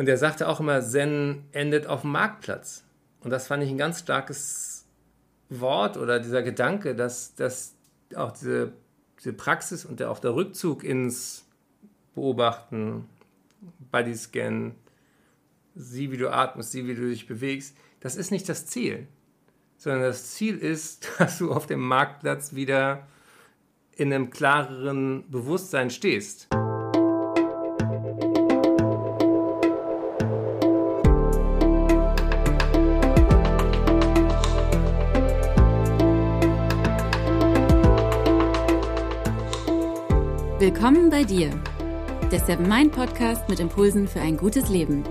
Und er sagte auch immer, Zen endet auf dem Marktplatz. Und das fand ich ein ganz starkes Wort oder dieser Gedanke, dass, dass auch diese, diese Praxis und der, auch der Rückzug ins Beobachten, Bodyscan, sieh, wie du atmest, sieh, wie du dich bewegst, das ist nicht das Ziel, sondern das Ziel ist, dass du auf dem Marktplatz wieder in einem klareren Bewusstsein stehst. Willkommen bei dir, der Seven Mind Podcast mit Impulsen für ein gutes Leben.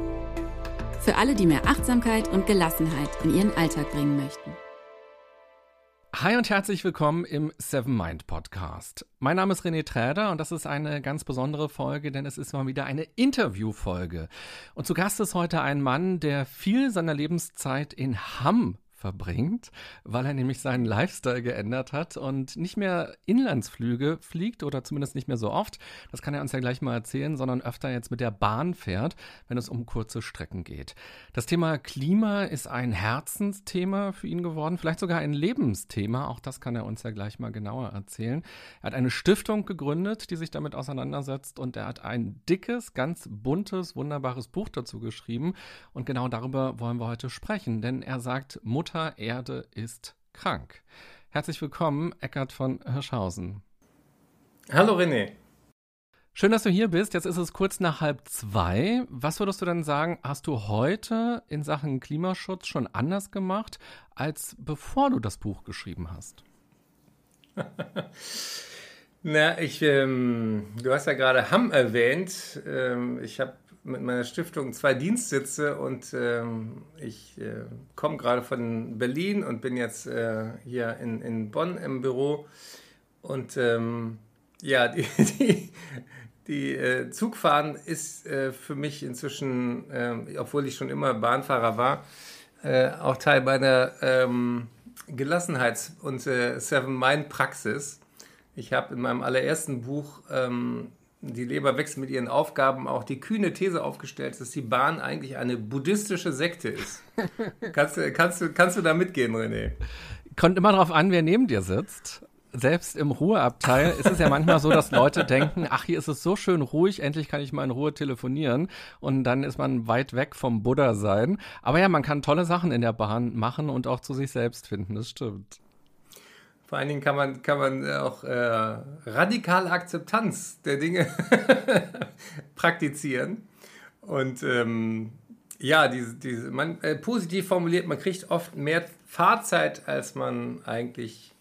Für alle, die mehr Achtsamkeit und Gelassenheit in ihren Alltag bringen möchten. Hi und herzlich willkommen im Seven Mind Podcast. Mein Name ist René Träder und das ist eine ganz besondere Folge, denn es ist mal wieder eine Interviewfolge. Und zu Gast ist heute ein Mann, der viel seiner Lebenszeit in Hamm verbringt, weil er nämlich seinen Lifestyle geändert hat und nicht mehr Inlandsflüge fliegt oder zumindest nicht mehr so oft, das kann er uns ja gleich mal erzählen, sondern öfter jetzt mit der Bahn fährt, wenn es um kurze Strecken geht. Das Thema Klima ist ein Herzensthema für ihn geworden, vielleicht sogar ein Lebensthema, auch das kann er uns ja gleich mal genauer erzählen. Er hat eine Stiftung gegründet, die sich damit auseinandersetzt und er hat ein dickes, ganz buntes, wunderbares Buch dazu geschrieben und genau darüber wollen wir heute sprechen, denn er sagt, Mutter Mutter Erde ist krank. Herzlich willkommen, Eckart von Hirschhausen. Hallo René. Schön, dass du hier bist. Jetzt ist es kurz nach halb zwei. Was würdest du denn sagen, hast du heute in Sachen Klimaschutz schon anders gemacht, als bevor du das Buch geschrieben hast? Na, ich, ähm, du hast ja gerade Hamm erwähnt. Ähm, ich habe mit meiner Stiftung zwei Dienstsitze und ähm, ich äh, komme gerade von Berlin und bin jetzt äh, hier in, in Bonn im Büro. Und ähm, ja, die, die, die äh, Zugfahren ist äh, für mich inzwischen, ähm, obwohl ich schon immer Bahnfahrer war, äh, auch Teil meiner ähm, Gelassenheits- und äh, Seven-Mind-Praxis. Ich habe in meinem allerersten Buch ähm, die Leber wächst mit ihren Aufgaben auch die kühne These aufgestellt, dass die Bahn eigentlich eine buddhistische Sekte ist. kannst, du, kannst, du, kannst du da mitgehen, René? Kommt immer darauf an, wer neben dir sitzt. Selbst im Ruheabteil ist es ja manchmal so, dass Leute denken, ach, hier ist es so schön ruhig, endlich kann ich mal in Ruhe telefonieren. Und dann ist man weit weg vom Buddha sein. Aber ja, man kann tolle Sachen in der Bahn machen und auch zu sich selbst finden, das stimmt. Vor allen Dingen kann man, kann man auch äh, radikale Akzeptanz der Dinge praktizieren. Und ähm, ja, diese, diese, man, äh, positiv formuliert, man kriegt oft mehr Fahrzeit, als man eigentlich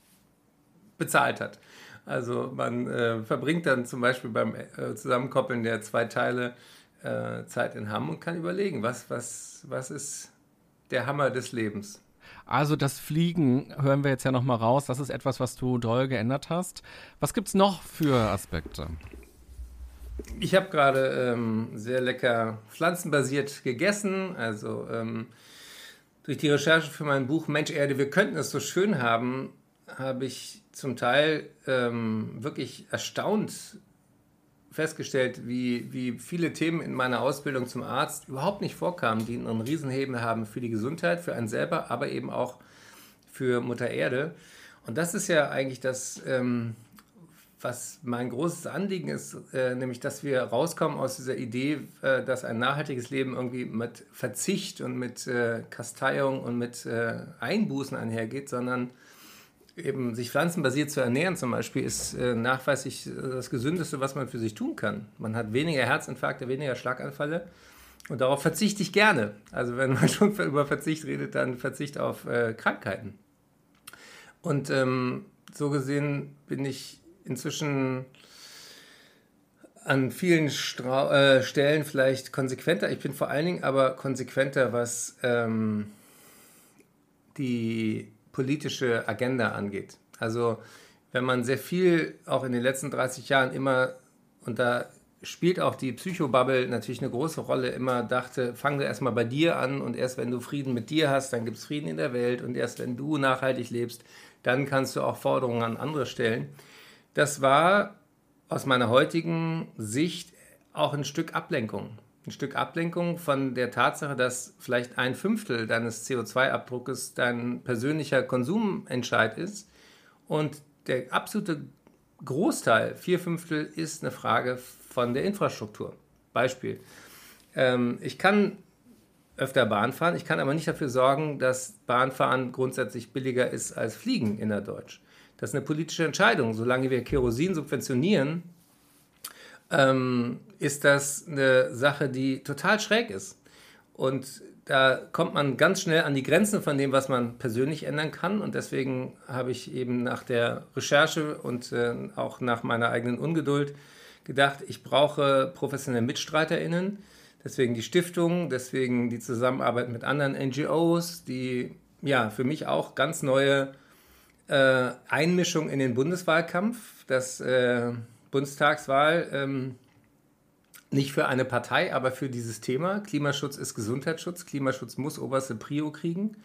bezahlt hat. Also man äh, verbringt dann zum Beispiel beim äh, Zusammenkoppeln der zwei Teile äh, Zeit in Hamm und kann überlegen, was, was, was ist der Hammer des Lebens. Also das Fliegen hören wir jetzt ja noch mal raus. Das ist etwas, was du doll geändert hast. Was gibt es noch für Aspekte? Ich habe gerade ähm, sehr lecker pflanzenbasiert gegessen. Also ähm, durch die Recherche für mein Buch Mensch Erde, wir könnten es so schön haben, habe ich zum Teil ähm, wirklich erstaunt festgestellt, wie, wie viele Themen in meiner Ausbildung zum Arzt überhaupt nicht vorkamen, die einen Riesenhebel haben für die Gesundheit, für einen selber, aber eben auch für Mutter Erde. Und das ist ja eigentlich das, ähm, was mein großes Anliegen ist, äh, nämlich dass wir rauskommen aus dieser Idee, äh, dass ein nachhaltiges Leben irgendwie mit Verzicht und mit äh, Kasteiung und mit äh, Einbußen einhergeht, sondern eben sich pflanzenbasiert zu ernähren zum Beispiel ist äh, nachweislich äh, das Gesündeste, was man für sich tun kann. Man hat weniger Herzinfarkte, weniger Schlaganfälle und darauf verzichte ich gerne. Also wenn man schon über Verzicht redet, dann Verzicht auf äh, Krankheiten. Und ähm, so gesehen bin ich inzwischen an vielen Stra äh, Stellen vielleicht konsequenter. Ich bin vor allen Dingen aber konsequenter, was ähm, die politische Agenda angeht. Also wenn man sehr viel auch in den letzten 30 Jahren immer, und da spielt auch die Psychobubble natürlich eine große Rolle, immer dachte, fang erstmal bei dir an und erst wenn du Frieden mit dir hast, dann gibt es Frieden in der Welt und erst wenn du nachhaltig lebst, dann kannst du auch Forderungen an andere stellen. Das war aus meiner heutigen Sicht auch ein Stück Ablenkung. Ein Stück Ablenkung von der Tatsache, dass vielleicht ein Fünftel deines CO2-Abdruckes dein persönlicher Konsumentscheid ist und der absolute Großteil, vier Fünftel, ist eine Frage von der Infrastruktur. Beispiel. Ähm, ich kann öfter Bahn fahren, ich kann aber nicht dafür sorgen, dass Bahnfahren grundsätzlich billiger ist als Fliegen innerdeutsch. Das ist eine politische Entscheidung. Solange wir Kerosin subventionieren, ähm, ist das eine Sache, die total schräg ist. Und da kommt man ganz schnell an die Grenzen von dem, was man persönlich ändern kann. Und deswegen habe ich eben nach der Recherche und äh, auch nach meiner eigenen Ungeduld gedacht, ich brauche professionelle MitstreiterInnen. Deswegen die Stiftung, deswegen die Zusammenarbeit mit anderen NGOs, die ja für mich auch ganz neue äh, Einmischung in den Bundeswahlkampf, das äh, Bundestagswahl ähm, nicht für eine Partei, aber für dieses Thema. Klimaschutz ist Gesundheitsschutz. Klimaschutz muss oberste Prio kriegen.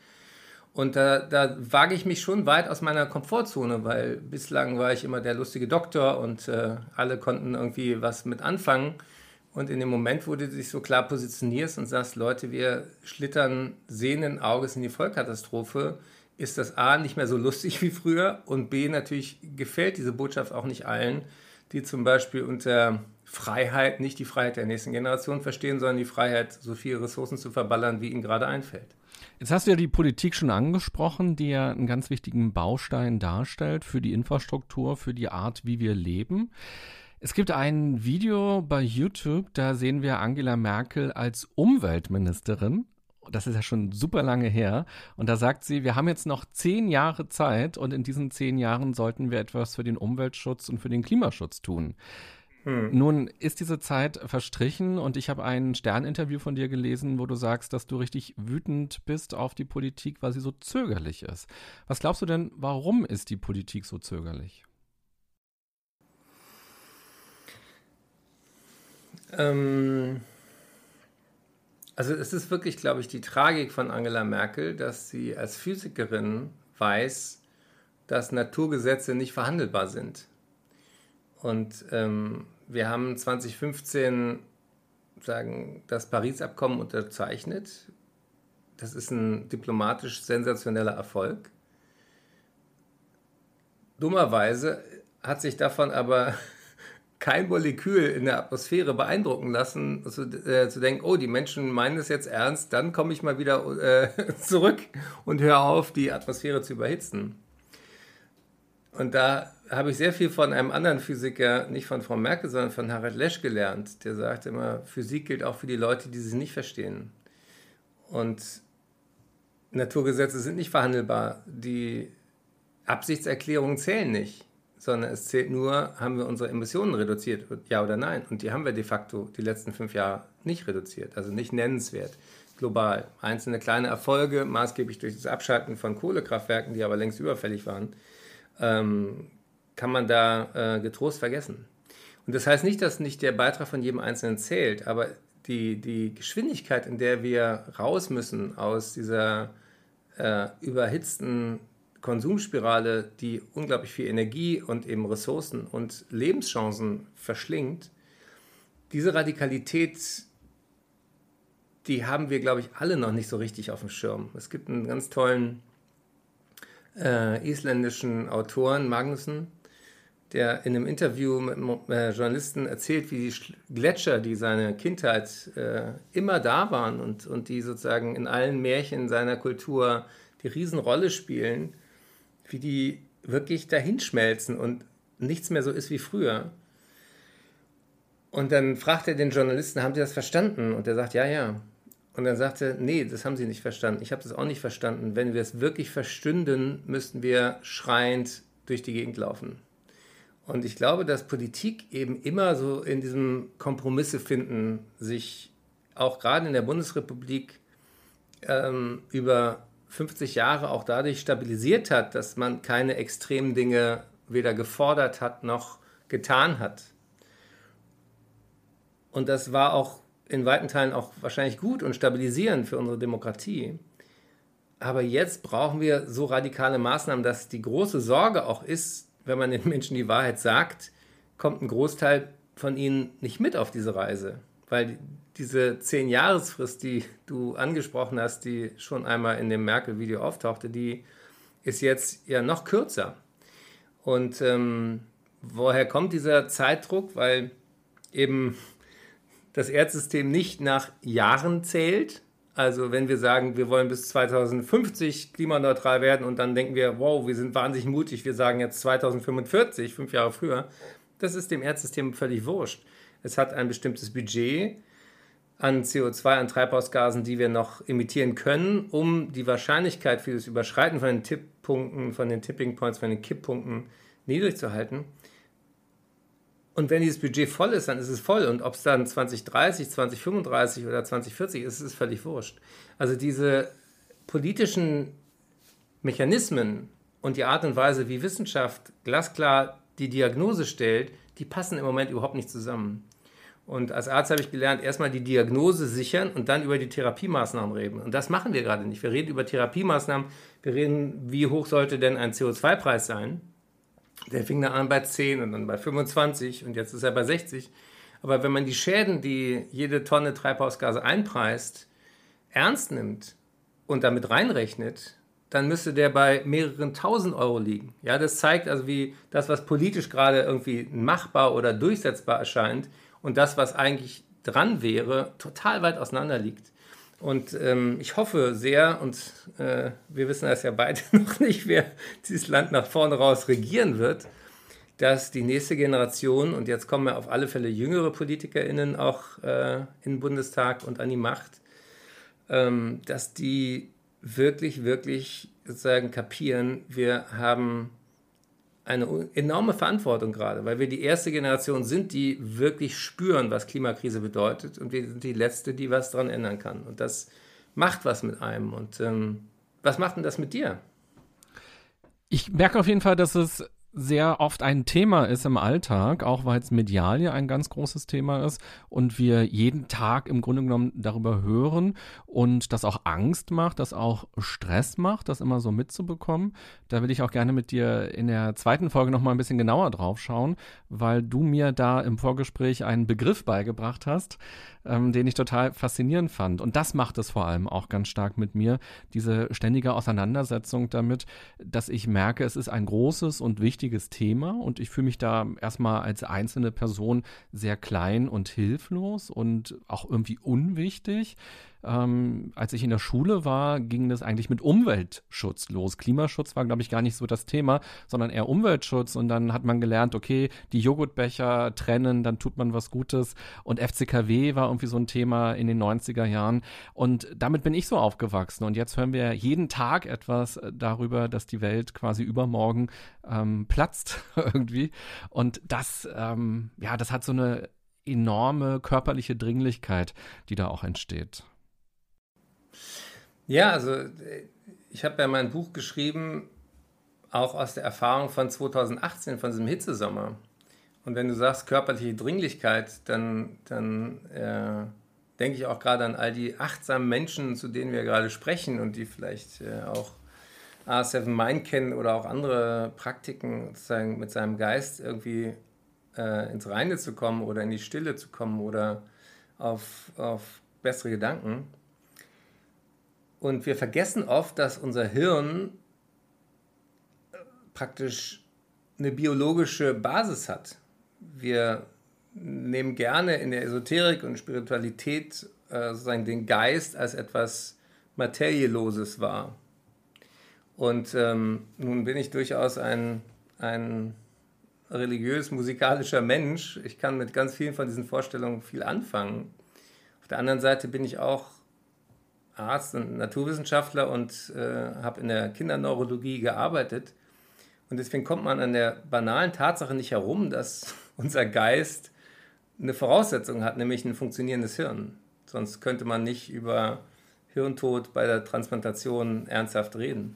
Und da, da wage ich mich schon weit aus meiner Komfortzone, weil bislang war ich immer der lustige Doktor und äh, alle konnten irgendwie was mit anfangen. Und in dem Moment, wo du dich so klar positionierst und sagst, Leute, wir schlittern sehenden Auges in die Vollkatastrophe, ist das A nicht mehr so lustig wie früher und B natürlich gefällt diese Botschaft auch nicht allen, die zum Beispiel unter Freiheit nicht die Freiheit der nächsten Generation verstehen, sondern die Freiheit, so viele Ressourcen zu verballern, wie ihnen gerade einfällt. Jetzt hast du ja die Politik schon angesprochen, die ja einen ganz wichtigen Baustein darstellt für die Infrastruktur, für die Art, wie wir leben. Es gibt ein Video bei YouTube, da sehen wir Angela Merkel als Umweltministerin. Das ist ja schon super lange her. Und da sagt sie, wir haben jetzt noch zehn Jahre Zeit und in diesen zehn Jahren sollten wir etwas für den Umweltschutz und für den Klimaschutz tun. Hm. Nun ist diese Zeit verstrichen und ich habe ein Sterninterview von dir gelesen, wo du sagst, dass du richtig wütend bist auf die Politik, weil sie so zögerlich ist. Was glaubst du denn, warum ist die Politik so zögerlich? Ähm, also es ist wirklich, glaube ich, die Tragik von Angela Merkel, dass sie als Physikerin weiß, dass Naturgesetze nicht verhandelbar sind. Und ähm, wir haben 2015 sagen, das Paris-Abkommen unterzeichnet. Das ist ein diplomatisch sensationeller Erfolg. Dummerweise hat sich davon aber kein Molekül in der Atmosphäre beeindrucken lassen, zu, äh, zu denken, oh, die Menschen meinen es jetzt ernst, dann komme ich mal wieder äh, zurück und höre auf, die Atmosphäre zu überhitzen. Und da habe ich sehr viel von einem anderen Physiker, nicht von Frau Merkel, sondern von Harald Lesch gelernt. Der sagt immer, Physik gilt auch für die Leute, die sie nicht verstehen. Und Naturgesetze sind nicht verhandelbar. Die Absichtserklärungen zählen nicht, sondern es zählt nur, haben wir unsere Emissionen reduziert, ja oder nein. Und die haben wir de facto die letzten fünf Jahre nicht reduziert, also nicht nennenswert global. Einzelne kleine Erfolge, maßgeblich durch das Abschalten von Kohlekraftwerken, die aber längst überfällig waren, ähm, kann man da äh, getrost vergessen. Und das heißt nicht, dass nicht der Beitrag von jedem Einzelnen zählt, aber die, die Geschwindigkeit, in der wir raus müssen aus dieser äh, überhitzten Konsumspirale, die unglaublich viel Energie und eben Ressourcen und Lebenschancen verschlingt, diese Radikalität, die haben wir, glaube ich, alle noch nicht so richtig auf dem Schirm. Es gibt einen ganz tollen äh, isländischen Autoren, Magnussen, der in einem Interview mit äh, Journalisten erzählt, wie die Gletscher, die seine Kindheit äh, immer da waren und, und die sozusagen in allen Märchen seiner Kultur die Riesenrolle spielen, wie die wirklich dahinschmelzen und nichts mehr so ist wie früher. Und dann fragt er den Journalisten, haben Sie das verstanden? Und er sagt, ja, ja. Und dann sagt er, nee, das haben Sie nicht verstanden. Ich habe das auch nicht verstanden. Wenn wir es wirklich verstünden, müssten wir schreiend durch die Gegend laufen. Und ich glaube, dass Politik eben immer so in diesem Kompromisse finden, sich auch gerade in der Bundesrepublik ähm, über 50 Jahre auch dadurch stabilisiert hat, dass man keine extremen Dinge weder gefordert hat noch getan hat. Und das war auch in weiten Teilen auch wahrscheinlich gut und stabilisierend für unsere Demokratie. Aber jetzt brauchen wir so radikale Maßnahmen, dass die große Sorge auch ist, wenn man den Menschen die Wahrheit sagt, kommt ein Großteil von ihnen nicht mit auf diese Reise. Weil diese Zehn-Jahresfrist, die du angesprochen hast, die schon einmal in dem Merkel-Video auftauchte, die ist jetzt ja noch kürzer. Und ähm, woher kommt dieser Zeitdruck? Weil eben das Erdsystem nicht nach Jahren zählt. Also wenn wir sagen, wir wollen bis 2050 klimaneutral werden und dann denken wir, wow, wir sind wahnsinnig mutig, wir sagen jetzt 2045, fünf Jahre früher, das ist dem Erdsystem völlig wurscht. Es hat ein bestimmtes Budget an CO2, an Treibhausgasen, die wir noch emittieren können, um die Wahrscheinlichkeit für das Überschreiten von den Tipppunkten, von den Tipping Points, von den Kipppunkten niedrig zu halten. Und wenn dieses Budget voll ist, dann ist es voll. Und ob es dann 2030, 2035 oder 2040 ist, ist völlig wurscht. Also diese politischen Mechanismen und die Art und Weise, wie Wissenschaft glasklar die Diagnose stellt, die passen im Moment überhaupt nicht zusammen. Und als Arzt habe ich gelernt, erstmal die Diagnose sichern und dann über die Therapiemaßnahmen reden. Und das machen wir gerade nicht. Wir reden über Therapiemaßnahmen. Wir reden, wie hoch sollte denn ein CO2-Preis sein? Der fing dann an bei 10 und dann bei 25 und jetzt ist er bei 60. Aber wenn man die Schäden, die jede Tonne Treibhausgase einpreist, ernst nimmt und damit reinrechnet, dann müsste der bei mehreren tausend Euro liegen. Ja, das zeigt also, wie das, was politisch gerade irgendwie machbar oder durchsetzbar erscheint, und das, was eigentlich dran wäre, total weit auseinander liegt. Und ähm, ich hoffe sehr, und äh, wir wissen das ja beide noch nicht, wer dieses Land nach vorne raus regieren wird, dass die nächste Generation, und jetzt kommen ja auf alle Fälle jüngere PolitikerInnen auch äh, in den Bundestag und an die Macht, ähm, dass die wirklich, wirklich sozusagen kapieren, wir haben eine enorme Verantwortung gerade, weil wir die erste Generation sind, die wirklich spüren, was Klimakrise bedeutet und wir sind die letzte, die was daran ändern kann. Und das macht was mit einem. Und ähm, was macht denn das mit dir? Ich merke auf jeden Fall, dass es sehr oft ein Thema ist im Alltag, auch weil es medial ja ein ganz großes Thema ist und wir jeden Tag im Grunde genommen darüber hören und das auch Angst macht, das auch Stress macht, das immer so mitzubekommen. Da will ich auch gerne mit dir in der zweiten Folge nochmal ein bisschen genauer drauf schauen, weil du mir da im Vorgespräch einen Begriff beigebracht hast, ähm, den ich total faszinierend fand. Und das macht es vor allem auch ganz stark mit mir, diese ständige Auseinandersetzung damit, dass ich merke, es ist ein großes und wichtiges Thema und ich fühle mich da erstmal als einzelne Person sehr klein und hilflos und auch irgendwie unwichtig. Ähm, als ich in der Schule war, ging das eigentlich mit Umweltschutz los. Klimaschutz war, glaube ich, gar nicht so das Thema, sondern eher Umweltschutz. Und dann hat man gelernt, okay, die Joghurtbecher trennen, dann tut man was Gutes. Und FCKW war irgendwie so ein Thema in den 90er Jahren. Und damit bin ich so aufgewachsen. Und jetzt hören wir jeden Tag etwas darüber, dass die Welt quasi übermorgen ähm, platzt irgendwie. Und das, ähm, ja, das hat so eine enorme körperliche Dringlichkeit, die da auch entsteht. Ja, also ich habe ja mein Buch geschrieben, auch aus der Erfahrung von 2018, von diesem Hitzesommer. Und wenn du sagst körperliche Dringlichkeit, dann, dann äh, denke ich auch gerade an all die achtsamen Menschen, zu denen wir gerade sprechen und die vielleicht äh, auch A7 Mind kennen oder auch andere Praktiken, sozusagen mit seinem Geist irgendwie äh, ins Reine zu kommen oder in die Stille zu kommen oder auf, auf bessere Gedanken. Und wir vergessen oft, dass unser Hirn äh, praktisch eine biologische Basis hat. Wir nehmen gerne in der Esoterik und Spiritualität äh, sozusagen den Geist als etwas Materielloses wahr. Und ähm, nun bin ich durchaus ein, ein religiös-musikalischer Mensch. Ich kann mit ganz vielen von diesen Vorstellungen viel anfangen. Auf der anderen Seite bin ich auch Arzt und Naturwissenschaftler und äh, habe in der Kinderneurologie gearbeitet. Und deswegen kommt man an der banalen Tatsache nicht herum, dass unser Geist eine Voraussetzung hat, nämlich ein funktionierendes Hirn. Sonst könnte man nicht über Hirntod bei der Transplantation ernsthaft reden.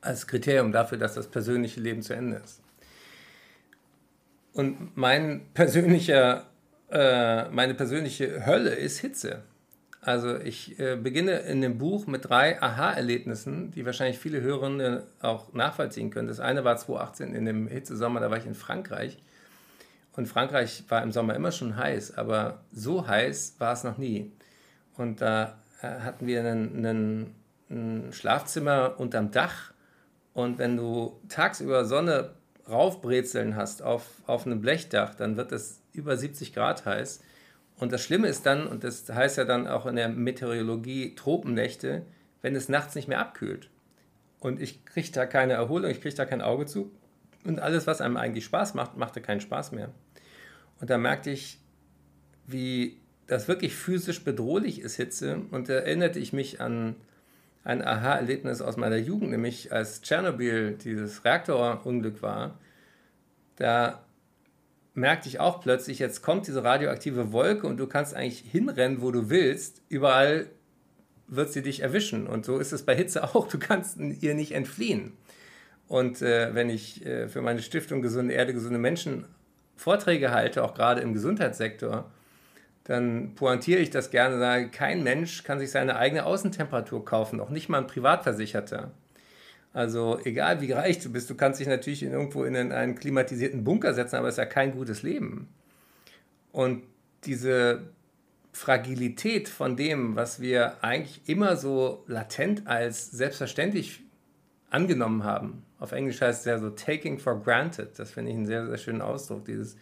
Als Kriterium dafür, dass das persönliche Leben zu Ende ist. Und mein persönlicher, äh, meine persönliche Hölle ist Hitze. Also ich äh, beginne in dem Buch mit drei Aha-Erlebnissen, die wahrscheinlich viele Hörerinnen auch nachvollziehen können. Das eine war 2018 in dem Hitzesommer, da war ich in Frankreich. Und Frankreich war im Sommer immer schon heiß, aber so heiß war es noch nie. Und da äh, hatten wir ein Schlafzimmer unterm Dach. Und wenn du tagsüber Sonne raufbrezeln hast auf, auf einem Blechdach, dann wird es über 70 Grad heiß. Und das Schlimme ist dann, und das heißt ja dann auch in der Meteorologie Tropennächte, wenn es nachts nicht mehr abkühlt. Und ich kriege da keine Erholung, ich kriege da kein Auge zu. Und alles, was einem eigentlich Spaß macht, machte keinen Spaß mehr. Und da merkte ich, wie das wirklich physisch bedrohlich ist, Hitze. Und da erinnerte ich mich an ein Aha-Erlebnis aus meiner Jugend, nämlich als Tschernobyl dieses Reaktorunglück war. Da merkte ich auch plötzlich, jetzt kommt diese radioaktive Wolke und du kannst eigentlich hinrennen, wo du willst. Überall wird sie dich erwischen. Und so ist es bei Hitze auch. Du kannst ihr nicht entfliehen. Und äh, wenn ich äh, für meine Stiftung Gesunde Erde, gesunde Menschen Vorträge halte, auch gerade im Gesundheitssektor, dann pointiere ich das gerne sage, kein Mensch kann sich seine eigene Außentemperatur kaufen, auch nicht mal ein Privatversicherter. Also egal wie reich du bist, du kannst dich natürlich in irgendwo in einen klimatisierten Bunker setzen, aber es ist ja kein gutes Leben. Und diese Fragilität von dem, was wir eigentlich immer so latent als selbstverständlich angenommen haben. Auf Englisch heißt es ja so taking for granted. Das finde ich einen sehr, sehr schönen Ausdruck. Dieses,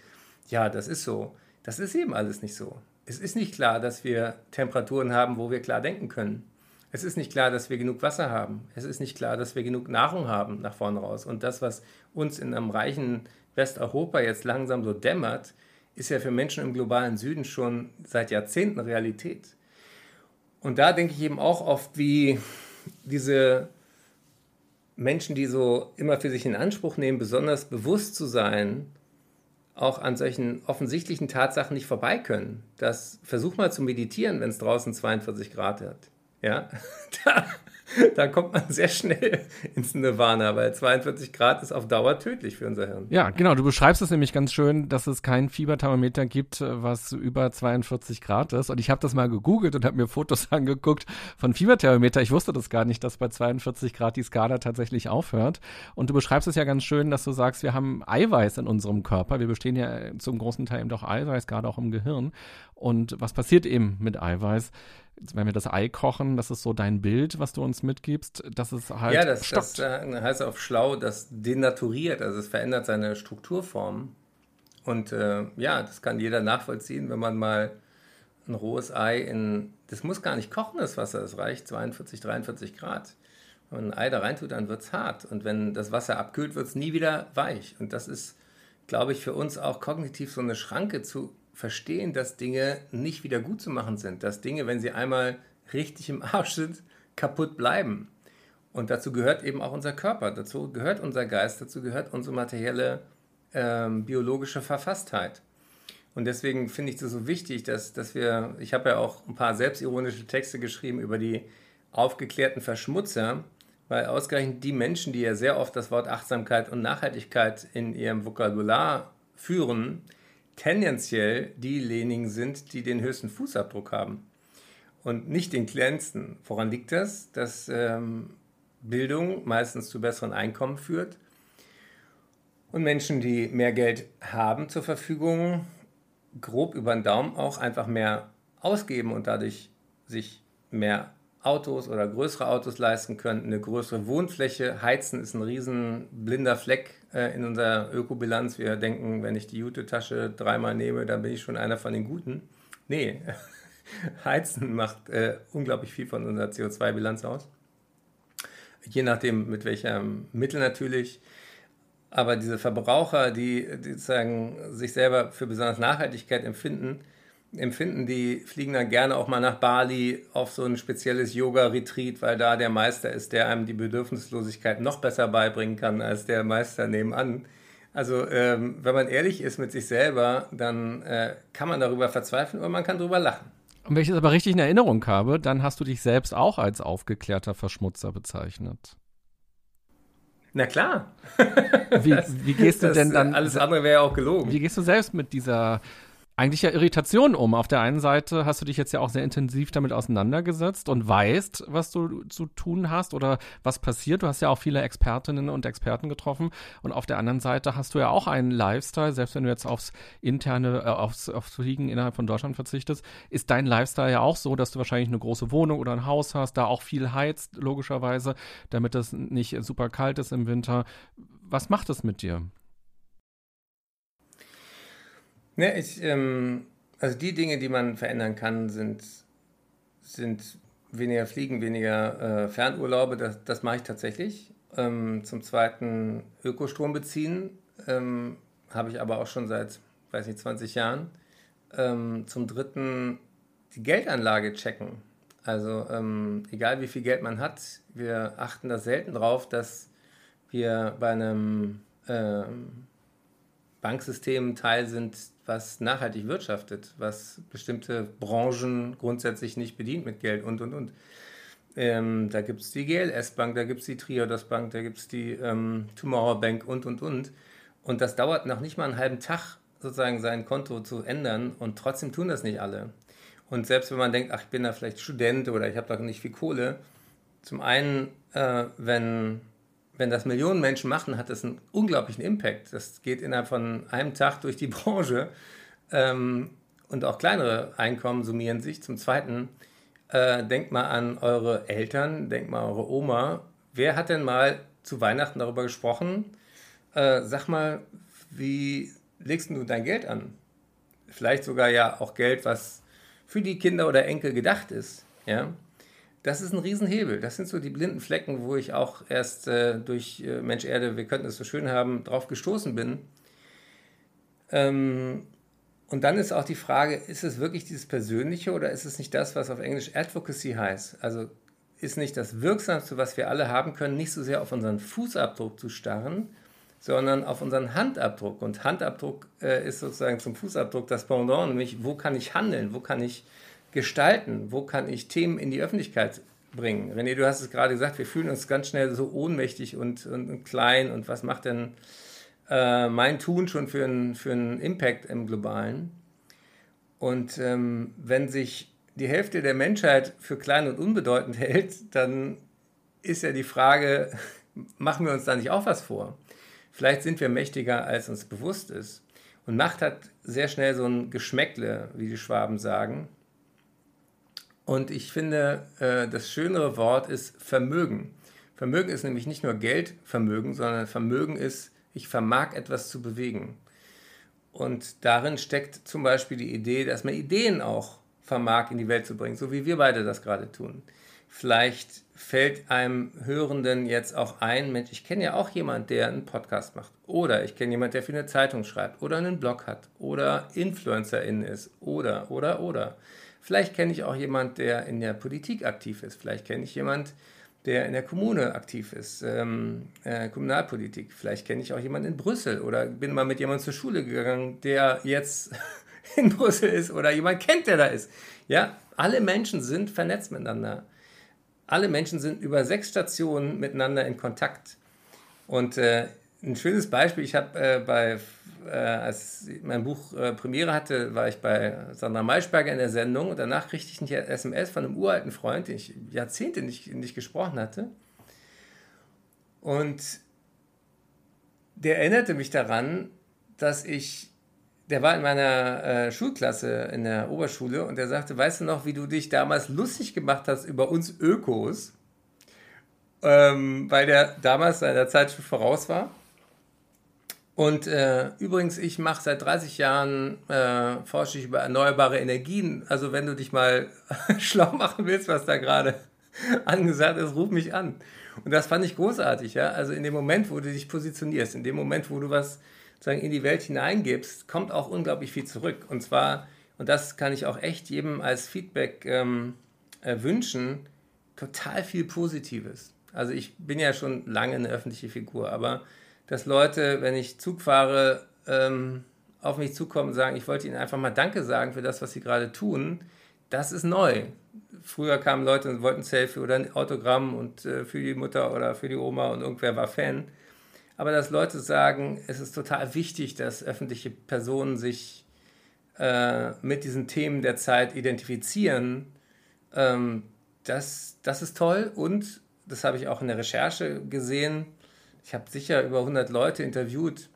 ja, das ist so. Das ist eben alles nicht so. Es ist nicht klar, dass wir Temperaturen haben, wo wir klar denken können. Es ist nicht klar, dass wir genug Wasser haben. Es ist nicht klar, dass wir genug Nahrung haben nach vorne raus. Und das, was uns in einem reichen Westeuropa jetzt langsam so dämmert, ist ja für Menschen im globalen Süden schon seit Jahrzehnten Realität. Und da denke ich eben auch oft, wie diese Menschen, die so immer für sich in Anspruch nehmen, besonders bewusst zu sein, auch an solchen offensichtlichen Tatsachen nicht vorbei können. Das versuch mal zu meditieren, wenn es draußen 42 Grad hat. Ja, da, da kommt man sehr schnell ins Nirvana, weil 42 Grad ist auf Dauer tödlich für unser Hirn. Ja, genau. Du beschreibst es nämlich ganz schön, dass es kein Fieberthermometer gibt, was über 42 Grad ist. Und ich habe das mal gegoogelt und habe mir Fotos angeguckt von Fieberthermometer. Ich wusste das gar nicht, dass bei 42 Grad die Skala tatsächlich aufhört. Und du beschreibst es ja ganz schön, dass du sagst, wir haben Eiweiß in unserem Körper. Wir bestehen ja zum großen Teil eben doch Eiweiß, gerade auch im Gehirn. Und was passiert eben mit Eiweiß? Wenn wir das Ei kochen, das ist so dein Bild, was du uns mitgibst, dass es halt Ja, das, das äh, heißt auf schlau, das denaturiert, also es verändert seine Strukturform. Und äh, ja, das kann jeder nachvollziehen, wenn man mal ein rohes Ei in, das muss gar nicht kochen, das Wasser, es reicht 42, 43 Grad. Wenn man ein Ei da reintut, dann wird es hart. Und wenn das Wasser abkühlt, wird es nie wieder weich. Und das ist, glaube ich, für uns auch kognitiv so eine Schranke zu verstehen, dass Dinge nicht wieder gut zu machen sind, dass Dinge, wenn sie einmal richtig im Arsch sind, kaputt bleiben. Und dazu gehört eben auch unser Körper, dazu gehört unser Geist, dazu gehört unsere materielle ähm, biologische Verfasstheit. Und deswegen finde ich es so wichtig, dass, dass wir, ich habe ja auch ein paar selbstironische Texte geschrieben über die aufgeklärten Verschmutzer, weil ausgerechnet die Menschen, die ja sehr oft das Wort Achtsamkeit und Nachhaltigkeit in ihrem Vokabular führen, tendenziell diejenigen sind, die den höchsten Fußabdruck haben und nicht den kleinsten. Woran liegt das? Dass ähm, Bildung meistens zu besseren Einkommen führt und Menschen, die mehr Geld haben zur Verfügung, grob über den Daumen auch einfach mehr ausgeben und dadurch sich mehr Autos oder größere Autos leisten können, eine größere Wohnfläche. Heizen ist ein riesen blinder Fleck äh, in unserer Ökobilanz. Wir denken, wenn ich die Jute-Tasche dreimal nehme, dann bin ich schon einer von den Guten. Nee, Heizen macht äh, unglaublich viel von unserer CO2-Bilanz aus. Je nachdem, mit welchem Mittel natürlich. Aber diese Verbraucher, die, die sozusagen sich selber für besonders Nachhaltigkeit empfinden, empfinden, die fliegen dann gerne auch mal nach Bali auf so ein spezielles Yoga-Retreat, weil da der Meister ist, der einem die Bedürfnislosigkeit noch besser beibringen kann als der Meister nebenan. Also ähm, wenn man ehrlich ist mit sich selber, dann äh, kann man darüber verzweifeln oder man kann darüber lachen. Und wenn ich es aber richtig in Erinnerung habe, dann hast du dich selbst auch als aufgeklärter Verschmutzer bezeichnet. Na klar. Wie, wie gehst du das, denn dann? Alles andere wäre ja auch gelogen. Wie gehst du selbst mit dieser eigentlich ja Irritation um. Auf der einen Seite hast du dich jetzt ja auch sehr intensiv damit auseinandergesetzt und weißt, was du zu tun hast oder was passiert. Du hast ja auch viele Expertinnen und Experten getroffen. Und auf der anderen Seite hast du ja auch einen Lifestyle, selbst wenn du jetzt aufs interne, äh, aufs, aufs Fliegen innerhalb von Deutschland verzichtest, ist dein Lifestyle ja auch so, dass du wahrscheinlich eine große Wohnung oder ein Haus hast, da auch viel heizt, logischerweise, damit es nicht super kalt ist im Winter. Was macht es mit dir? Ne, ich, ähm, also die Dinge, die man verändern kann, sind, sind weniger Fliegen, weniger äh, Fernurlaube. Das, das mache ich tatsächlich. Ähm, zum zweiten Ökostrom beziehen. Ähm, habe ich aber auch schon seit, weiß nicht, 20 Jahren. Ähm, zum dritten die Geldanlage checken. Also ähm, egal wie viel Geld man hat, wir achten da selten drauf, dass wir bei einem ähm, Banksystem Teil sind, was nachhaltig wirtschaftet, was bestimmte Branchen grundsätzlich nicht bedient mit Geld und, und, und. Ähm, da gibt es die GLS Bank, da gibt es die Triodos Bank, da gibt es die ähm, Tomorrow Bank und, und, und. Und das dauert noch nicht mal einen halben Tag, sozusagen sein Konto zu ändern und trotzdem tun das nicht alle. Und selbst wenn man denkt, ach, ich bin da vielleicht Student oder ich habe doch nicht viel Kohle, zum einen, äh, wenn wenn das Millionen Menschen machen, hat das einen unglaublichen Impact. Das geht innerhalb von einem Tag durch die Branche ähm, und auch kleinere Einkommen summieren sich. Zum Zweiten, äh, denkt mal an eure Eltern, denkt mal an eure Oma. Wer hat denn mal zu Weihnachten darüber gesprochen? Äh, sag mal, wie legst du dein Geld an? Vielleicht sogar ja auch Geld, was für die Kinder oder Enkel gedacht ist. Ja? Das ist ein Riesenhebel. Das sind so die blinden Flecken, wo ich auch erst äh, durch äh, Mensch Erde, wir könnten es so schön haben, drauf gestoßen bin. Ähm, und dann ist auch die Frage, ist es wirklich dieses Persönliche oder ist es nicht das, was auf Englisch Advocacy heißt? Also ist nicht das Wirksamste, was wir alle haben können, nicht so sehr auf unseren Fußabdruck zu starren, sondern auf unseren Handabdruck. Und Handabdruck äh, ist sozusagen zum Fußabdruck das Pendant, nämlich wo kann ich handeln, wo kann ich gestalten? Wo kann ich Themen in die Öffentlichkeit bringen? René, du hast es gerade gesagt, wir fühlen uns ganz schnell so ohnmächtig und, und, und klein. Und was macht denn äh, mein Tun schon für einen für Impact im Globalen? Und ähm, wenn sich die Hälfte der Menschheit für klein und unbedeutend hält, dann ist ja die Frage, machen wir uns da nicht auch was vor? Vielleicht sind wir mächtiger, als uns bewusst ist. Und Macht hat sehr schnell so ein Geschmäckle, wie die Schwaben sagen. Und ich finde, äh, das schönere Wort ist Vermögen. Vermögen ist nämlich nicht nur Geldvermögen, sondern Vermögen ist, ich vermag etwas zu bewegen. Und darin steckt zum Beispiel die Idee, dass man Ideen auch vermag in die Welt zu bringen, so wie wir beide das gerade tun. Vielleicht fällt einem Hörenden jetzt auch ein, Mensch, ich kenne ja auch jemanden, der einen Podcast macht. Oder ich kenne jemanden, der für eine Zeitung schreibt oder einen Blog hat oder Influencerin ist. Oder, oder, oder. Vielleicht kenne ich auch jemand, der in der Politik aktiv ist. Vielleicht kenne ich jemand, der in der Kommune aktiv ist, ähm, äh, Kommunalpolitik. Vielleicht kenne ich auch jemand in Brüssel oder bin mal mit jemandem zur Schule gegangen, der jetzt in Brüssel ist oder jemand kennt, der da ist. Ja, alle Menschen sind vernetzt miteinander. Alle Menschen sind über sechs Stationen miteinander in Kontakt. Und äh, ein schönes Beispiel, ich habe äh, bei äh, als mein Buch äh, Premiere hatte, war ich bei Sandra Maischberger in der Sendung und danach kriegte ich eine SMS von einem uralten Freund, den ich Jahrzehnte nicht, nicht gesprochen hatte. Und der erinnerte mich daran, dass ich, der war in meiner äh, Schulklasse in der Oberschule und der sagte, weißt du noch, wie du dich damals lustig gemacht hast über uns Ökos, ähm, weil der damals seiner Zeit schon voraus war. Und äh, übrigens, ich mache seit 30 Jahren, äh, forsche ich über erneuerbare Energien. Also wenn du dich mal schlau machen willst, was da gerade angesagt ist, ruf mich an. Und das fand ich großartig, ja. Also in dem Moment, wo du dich positionierst, in dem Moment, wo du was sozusagen in die Welt hineingibst, kommt auch unglaublich viel zurück. Und zwar, und das kann ich auch echt jedem als Feedback ähm, äh, wünschen, total viel Positives. Also ich bin ja schon lange eine öffentliche Figur, aber dass Leute, wenn ich Zug fahre, ähm, auf mich zukommen und sagen, ich wollte ihnen einfach mal Danke sagen für das, was sie gerade tun. Das ist neu. Früher kamen Leute und wollten ein Selfie oder ein Autogramm und äh, für die Mutter oder für die Oma und irgendwer war Fan. Aber dass Leute sagen, es ist total wichtig, dass öffentliche Personen sich äh, mit diesen Themen der Zeit identifizieren, ähm, das, das ist toll und das habe ich auch in der Recherche gesehen. Ich habe sicher über 100 Leute interviewt,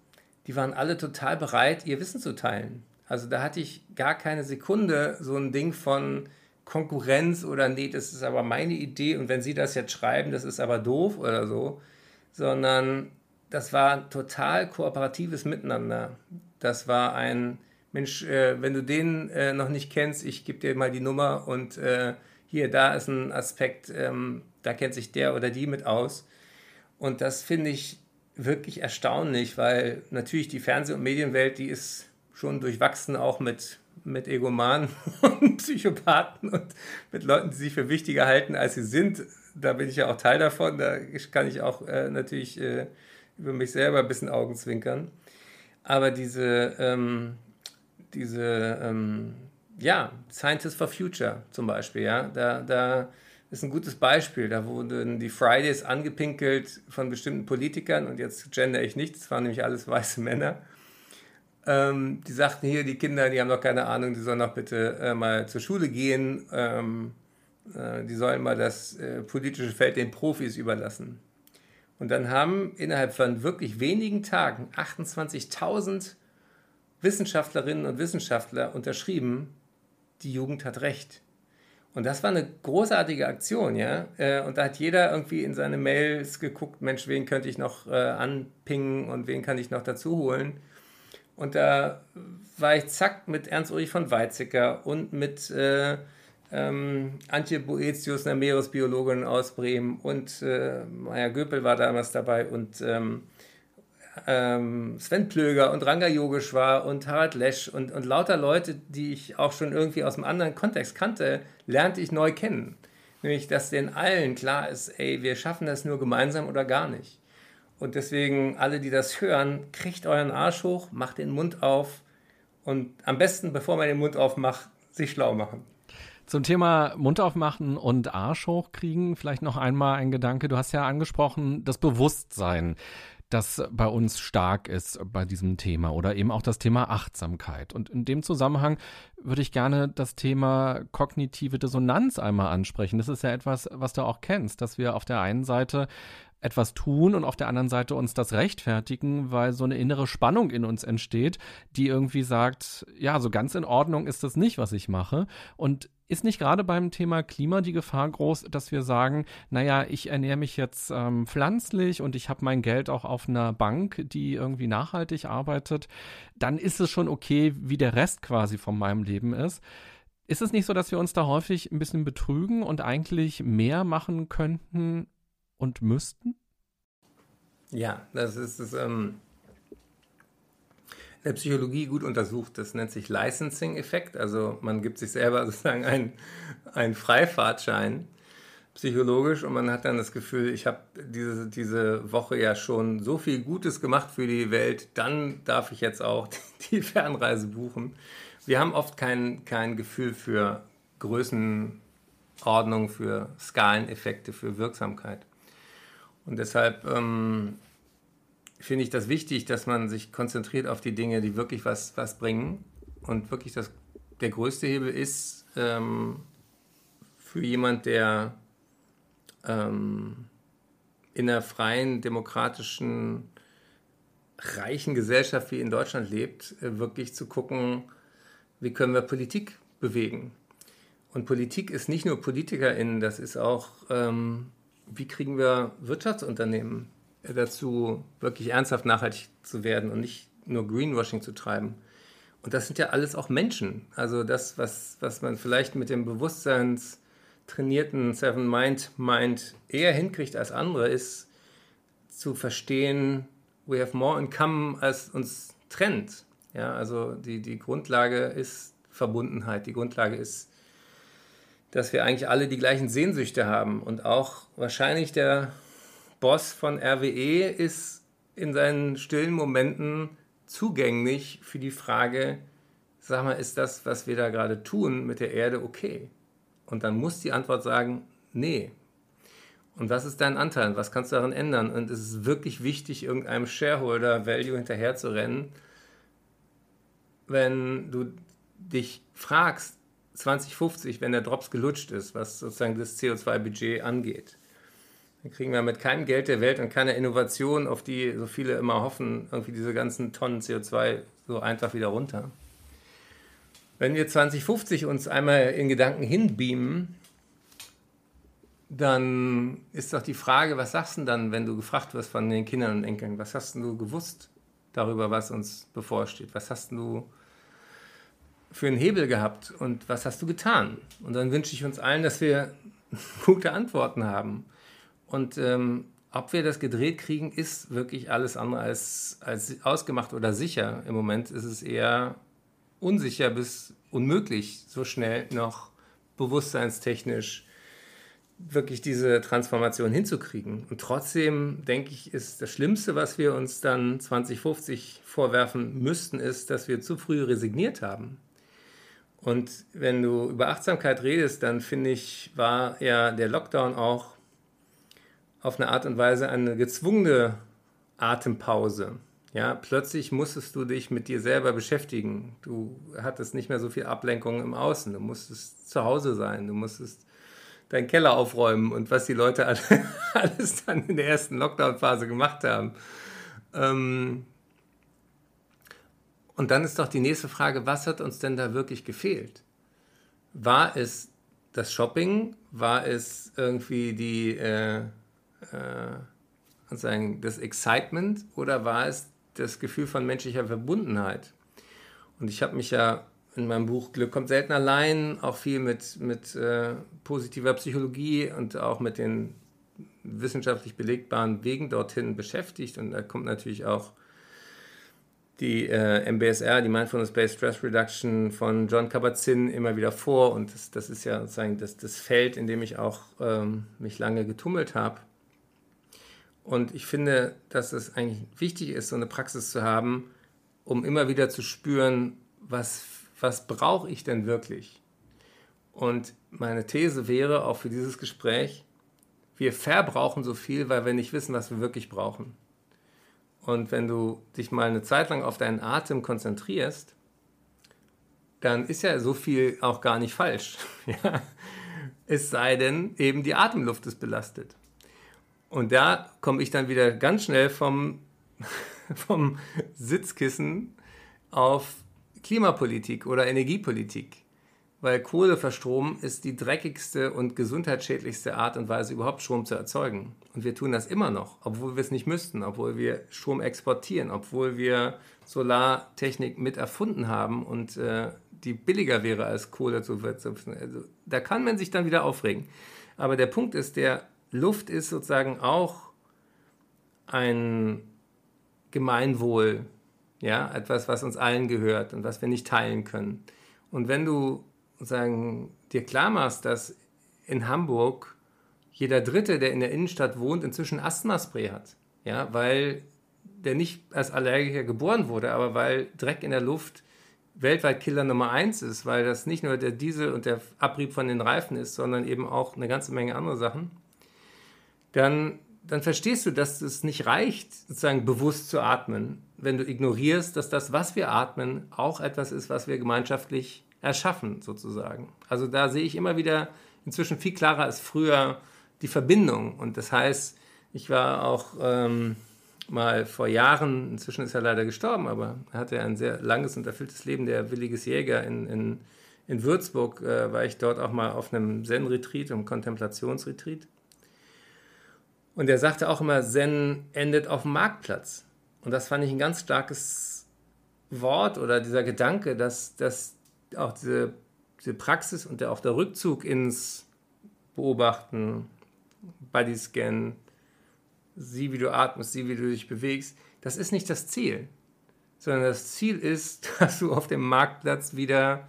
die waren alle total bereit, ihr Wissen zu teilen. Also da hatte ich gar keine Sekunde so ein Ding von Konkurrenz oder nee, das ist aber meine Idee und wenn Sie das jetzt schreiben, das ist aber doof oder so, sondern das war total kooperatives Miteinander. Das war ein Mensch, äh, wenn du den äh, noch nicht kennst, ich gebe dir mal die Nummer und äh, hier, da ist ein Aspekt, ähm, da kennt sich der oder die mit aus. Und das finde ich wirklich erstaunlich, weil natürlich die Fernseh- und Medienwelt, die ist schon durchwachsen auch mit, mit Egomanen und Psychopathen und mit Leuten, die sich für wichtiger halten, als sie sind. Da bin ich ja auch Teil davon. Da kann ich auch äh, natürlich äh, über mich selber ein bisschen Augenzwinkern. Aber diese, ähm, diese ähm, ja, Scientists for Future zum Beispiel, ja, da, da ist ein gutes Beispiel. Da wurden die Fridays angepinkelt von bestimmten Politikern und jetzt gender ich nicht, das waren nämlich alles weiße Männer. Ähm, die sagten hier, die Kinder, die haben noch keine Ahnung, die sollen doch bitte äh, mal zur Schule gehen. Ähm, äh, die sollen mal das äh, politische Feld den Profis überlassen. Und dann haben innerhalb von wirklich wenigen Tagen 28.000 Wissenschaftlerinnen und Wissenschaftler unterschrieben, die Jugend hat Recht. Und das war eine großartige Aktion, ja. Äh, und da hat jeder irgendwie in seine Mails geguckt, Mensch, wen könnte ich noch äh, anpingen und wen kann ich noch dazu holen. Und da war ich zack mit Ernst-Ulrich von Weizsäcker und mit äh, ähm, Antje Boetius, einer Meeresbiologin aus Bremen und äh, Maja Göpel war damals dabei und ähm, ähm, Sven Plöger und Ranga Yogeshwar und Harald Lesch und, und lauter Leute, die ich auch schon irgendwie aus einem anderen Kontext kannte, lernte ich neu kennen. Nämlich, dass den allen klar ist, ey, wir schaffen das nur gemeinsam oder gar nicht. Und deswegen, alle, die das hören, kriegt euren Arsch hoch, macht den Mund auf und am besten, bevor man den Mund aufmacht, sich schlau machen. Zum Thema Mund aufmachen und Arsch hochkriegen, vielleicht noch einmal ein Gedanke. Du hast ja angesprochen, das Bewusstsein das bei uns stark ist bei diesem Thema oder eben auch das Thema Achtsamkeit. Und in dem Zusammenhang würde ich gerne das Thema kognitive Dissonanz einmal ansprechen. Das ist ja etwas, was du auch kennst, dass wir auf der einen Seite etwas tun und auf der anderen Seite uns das rechtfertigen, weil so eine innere Spannung in uns entsteht, die irgendwie sagt, ja, so ganz in Ordnung ist das nicht, was ich mache. Und ist nicht gerade beim Thema Klima die Gefahr groß, dass wir sagen, naja, ich ernähre mich jetzt ähm, pflanzlich und ich habe mein Geld auch auf einer Bank, die irgendwie nachhaltig arbeitet, dann ist es schon okay, wie der Rest quasi von meinem Leben ist. Ist es nicht so, dass wir uns da häufig ein bisschen betrügen und eigentlich mehr machen könnten und müssten? Ja, das ist es. Ähm der Psychologie gut untersucht. Das nennt sich Licensing-Effekt. Also man gibt sich selber sozusagen einen, einen Freifahrtschein psychologisch und man hat dann das Gefühl, ich habe diese, diese Woche ja schon so viel Gutes gemacht für die Welt, dann darf ich jetzt auch die Fernreise buchen. Wir haben oft kein, kein Gefühl für Größenordnung, für Skaleneffekte, für Wirksamkeit. Und deshalb ähm, finde ich das wichtig, dass man sich konzentriert auf die Dinge, die wirklich was, was bringen. Und wirklich das, der größte Hebel ist ähm, für jemand, der ähm, in einer freien, demokratischen, reichen Gesellschaft wie in Deutschland lebt, äh, wirklich zu gucken, wie können wir Politik bewegen. Und Politik ist nicht nur PolitikerInnen, das ist auch, ähm, wie kriegen wir Wirtschaftsunternehmen dazu, wirklich ernsthaft nachhaltig zu werden und nicht nur Greenwashing zu treiben. Und das sind ja alles auch Menschen. Also das, was, was man vielleicht mit dem bewusstseinstrainierten Seven Mind Mind eher hinkriegt als andere, ist zu verstehen, we have more in common, als uns trennt. Ja, also die, die Grundlage ist Verbundenheit. Die Grundlage ist, dass wir eigentlich alle die gleichen Sehnsüchte haben und auch wahrscheinlich der Boss von RWE ist in seinen stillen Momenten zugänglich für die Frage, sag mal, ist das, was wir da gerade tun mit der Erde, okay? Und dann muss die Antwort sagen, nee. Und was ist dein Anteil? Was kannst du daran ändern? Und es ist wirklich wichtig, irgendeinem Shareholder Value hinterher zu rennen, wenn du dich fragst, 2050, wenn der Drops gelutscht ist, was sozusagen das CO2-Budget angeht, dann kriegen wir mit keinem Geld der Welt und keiner Innovation, auf die so viele immer hoffen, irgendwie diese ganzen Tonnen CO2 so einfach wieder runter. Wenn wir 2050 uns einmal in Gedanken hinbeamen, dann ist doch die Frage, was sagst du dann, wenn du gefragt wirst von den Kindern und Enkeln, was hast du gewusst darüber, was uns bevorsteht? Was hast du für einen Hebel gehabt und was hast du getan? Und dann wünsche ich uns allen, dass wir gute Antworten haben. Und ähm, ob wir das gedreht kriegen, ist wirklich alles andere als, als ausgemacht oder sicher. Im Moment ist es eher unsicher bis unmöglich, so schnell noch bewusstseinstechnisch wirklich diese Transformation hinzukriegen. Und trotzdem denke ich, ist das Schlimmste, was wir uns dann 2050 vorwerfen müssten, ist, dass wir zu früh resigniert haben. Und wenn du über Achtsamkeit redest, dann finde ich, war ja der Lockdown auch auf eine Art und Weise eine gezwungene Atempause. Ja, plötzlich musstest du dich mit dir selber beschäftigen. Du hattest nicht mehr so viel Ablenkung im Außen. Du musstest zu Hause sein. Du musstest deinen Keller aufräumen und was die Leute alles dann in der ersten Lockdown-Phase gemacht haben. Ähm, und dann ist doch die nächste Frage, was hat uns denn da wirklich gefehlt? War es das Shopping? War es irgendwie die, äh, äh, sagen, das Excitement? Oder war es das Gefühl von menschlicher Verbundenheit? Und ich habe mich ja in meinem Buch Glück kommt selten allein auch viel mit, mit äh, positiver Psychologie und auch mit den wissenschaftlich belegbaren Wegen dorthin beschäftigt. Und da kommt natürlich auch die äh, MBSR, die Mindfulness-Based Stress Reduction von John Kabat-Zinn immer wieder vor. Und das, das ist ja sozusagen das, das Feld, in dem ich auch ähm, mich lange getummelt habe. Und ich finde, dass es eigentlich wichtig ist, so eine Praxis zu haben, um immer wieder zu spüren, was was brauche ich denn wirklich? Und meine These wäre auch für dieses Gespräch, wir verbrauchen so viel, weil wir nicht wissen, was wir wirklich brauchen. Und wenn du dich mal eine Zeit lang auf deinen Atem konzentrierst, dann ist ja so viel auch gar nicht falsch. Es sei denn, eben die Atemluft ist belastet. Und da komme ich dann wieder ganz schnell vom, vom Sitzkissen auf Klimapolitik oder Energiepolitik. Weil Kohleverstrom ist die dreckigste und gesundheitsschädlichste Art und Weise, überhaupt Strom zu erzeugen. Und wir tun das immer noch, obwohl wir es nicht müssten, obwohl wir Strom exportieren, obwohl wir Solartechnik mit erfunden haben und äh, die billiger wäre als Kohle zu wirtschaften. Also, da kann man sich dann wieder aufregen. Aber der Punkt ist, der Luft ist sozusagen auch ein Gemeinwohl ja, etwas, was uns allen gehört und was wir nicht teilen können. Und wenn du sagen, dir klar machst, dass in Hamburg jeder Dritte, der in der Innenstadt wohnt, inzwischen Asthmaspray hat, ja, weil der nicht als Allergiker geboren wurde, aber weil Dreck in der Luft weltweit Killer Nummer eins ist, weil das nicht nur der Diesel und der Abrieb von den Reifen ist, sondern eben auch eine ganze Menge andere Sachen, dann dann verstehst du, dass es nicht reicht, sozusagen bewusst zu atmen, wenn du ignorierst, dass das, was wir atmen, auch etwas ist, was wir gemeinschaftlich erschaffen, sozusagen. Also da sehe ich immer wieder inzwischen viel klarer als früher die Verbindung. Und das heißt, ich war auch ähm, mal vor Jahren, inzwischen ist er leider gestorben, aber er hatte ein sehr langes und erfülltes Leben, der Williges Jäger in, in, in Würzburg, äh, war ich dort auch mal auf einem Zen-Retreat, einem Kontemplationsretreat. Und er sagte auch immer, Zen endet auf dem Marktplatz. Und das fand ich ein ganz starkes Wort oder dieser Gedanke, dass, dass auch diese, diese Praxis und der, auch der Rückzug ins Beobachten, Bodyscan, sieh, wie du atmest, sieh, wie du dich bewegst, das ist nicht das Ziel, sondern das Ziel ist, dass du auf dem Marktplatz wieder